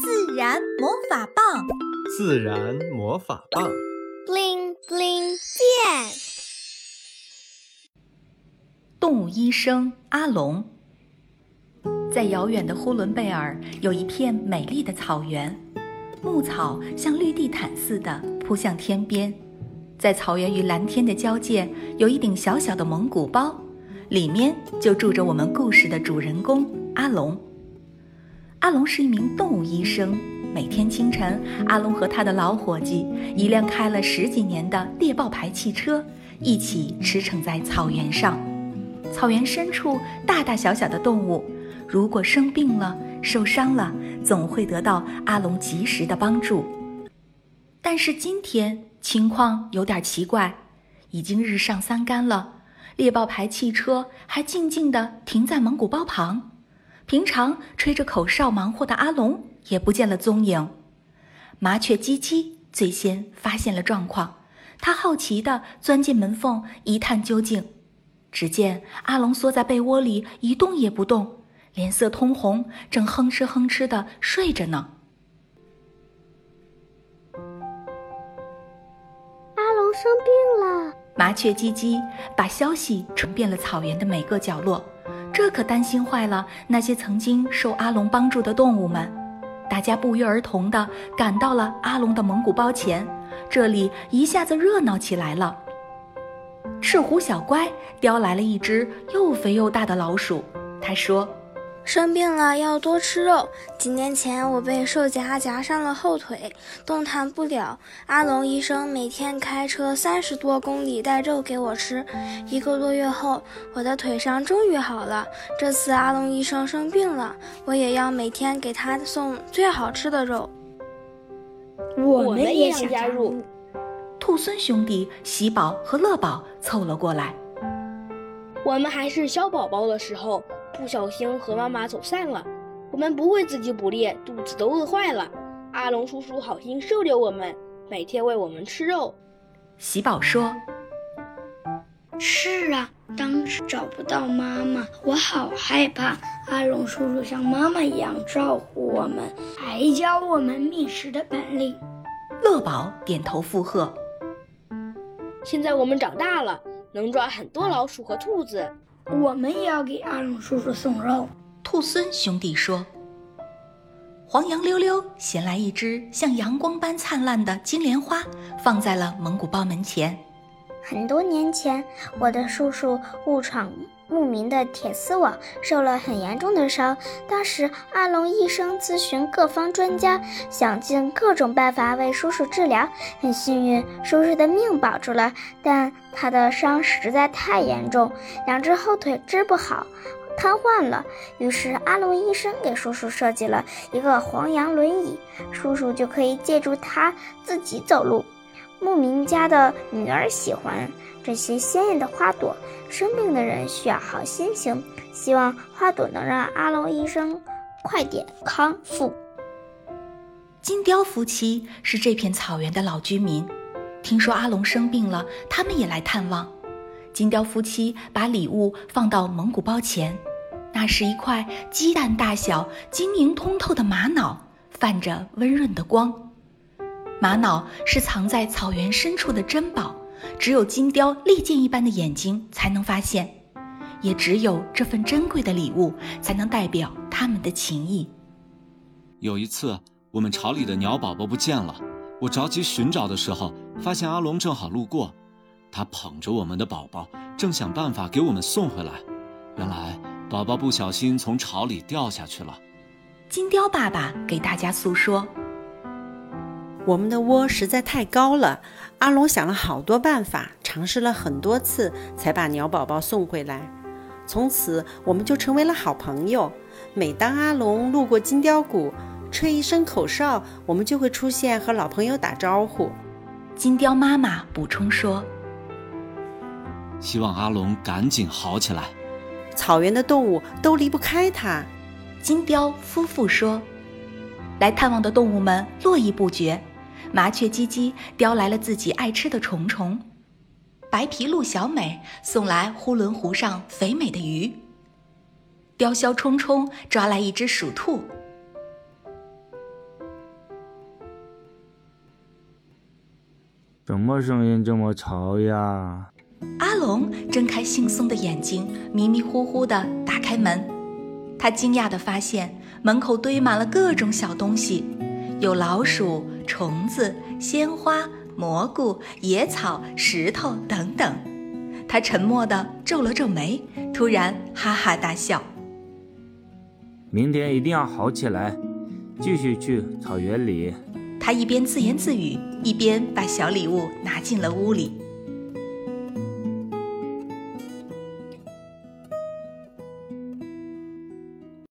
自然魔法棒，自然魔法棒，bling bling 变。动物医生阿龙，在遥远的呼伦贝尔有一片美丽的草原，牧草像绿地毯似的铺向天边，在草原与蓝天的交界有一顶小小的蒙古包，里面就住着我们故事的主人公阿龙。阿龙是一名动物医生。每天清晨，阿龙和他的老伙计，一辆开了十几年的猎豹牌汽车，一起驰骋在草原上。草原深处，大大小小的动物，如果生病了、受伤了，总会得到阿龙及时的帮助。但是今天情况有点奇怪，已经日上三竿了，猎豹牌汽车还静静地停在蒙古包旁。平常吹着口哨忙活的阿龙也不见了踪影，麻雀叽叽最先发现了状况，他好奇地钻进门缝一探究竟。只见阿龙缩在被窝里一动也不动，脸色通红，正哼哧哼哧地睡着呢。阿龙生病了，麻雀叽叽把消息传遍了草原的每个角落。这可担心坏了那些曾经受阿龙帮助的动物们，大家不约而同地赶到了阿龙的蒙古包前，这里一下子热闹起来了。赤狐小乖叼来了一只又肥又大的老鼠，他说。生病了要多吃肉。几年前我被兽夹夹伤了后腿，动弹不了。阿龙医生每天开车三十多公里带肉给我吃。一个多月后，我的腿伤终于好了。这次阿龙医生生病了，我也要每天给他送最好吃的肉。我们也想加入。兔孙兄弟喜宝和乐宝凑了过来。我们还是小宝宝的时候。不小心和妈妈走散了，我们不会自己捕猎，肚子都饿坏了。阿龙叔叔好心收留我们，每天喂我们吃肉。喜宝说：“是啊，当时找不到妈妈，我好害怕。阿龙叔叔像妈妈一样照顾我们，还教我们觅食的本领。”乐宝点头附和。现在我们长大了，能抓很多老鼠和兔子。我们也要给阿龙叔叔送肉。兔孙兄弟说：“黄杨溜溜衔来一只像阳光般灿烂的金莲花，放在了蒙古包门前。很多年前，我的叔叔误闯。”牧民的铁丝网受了很严重的伤。当时阿龙医生咨询各方专家，想尽各种办法为叔叔治疗。很幸运，叔叔的命保住了，但他的伤实在太严重，两只后腿治不好，瘫痪了。于是阿龙医生给叔叔设计了一个黄羊轮椅，叔叔就可以借助它自己走路。牧民家的女儿喜欢这些鲜艳的花朵，生病的人需要好心情，希望花朵能让阿龙医生快点康复。金雕夫妻是这片草原的老居民，听说阿龙生病了，他们也来探望。金雕夫妻把礼物放到蒙古包前，那是一块鸡蛋大小、晶莹通透的玛瑙，泛着温润的光。玛瑙是藏在草原深处的珍宝，只有金雕利剑一般的眼睛才能发现，也只有这份珍贵的礼物才能代表他们的情谊。有一次，我们巢里的鸟宝宝不见了，我着急寻找的时候，发现阿龙正好路过，他捧着我们的宝宝，正想办法给我们送回来。原来，宝宝不小心从巢里掉下去了。金雕爸爸给大家诉说。我们的窝实在太高了，阿龙想了好多办法，尝试了很多次，才把鸟宝宝送回来。从此，我们就成为了好朋友。每当阿龙路过金雕谷，吹一声口哨，我们就会出现和老朋友打招呼。金雕妈妈补充说：“希望阿龙赶紧好起来。草原的动物都离不开它。”金雕夫妇说：“来探望的动物们络绎不绝。”麻雀叽叽叼来了自己爱吃的虫虫，白皮鹿小美送来呼伦湖上肥美的鱼。雕鸮冲冲抓来一只鼠兔。什么声音这么吵呀？阿龙睁开惺忪的眼睛，迷迷糊糊的打开门。他惊讶的发现门口堆满了各种小东西，有老鼠。虫子、鲜花、蘑菇、野草、石头等等。他沉默地皱了皱眉，突然哈哈大笑。明天一定要好起来，继续去草原里。他一边自言自语，一边把小礼物拿进了屋里。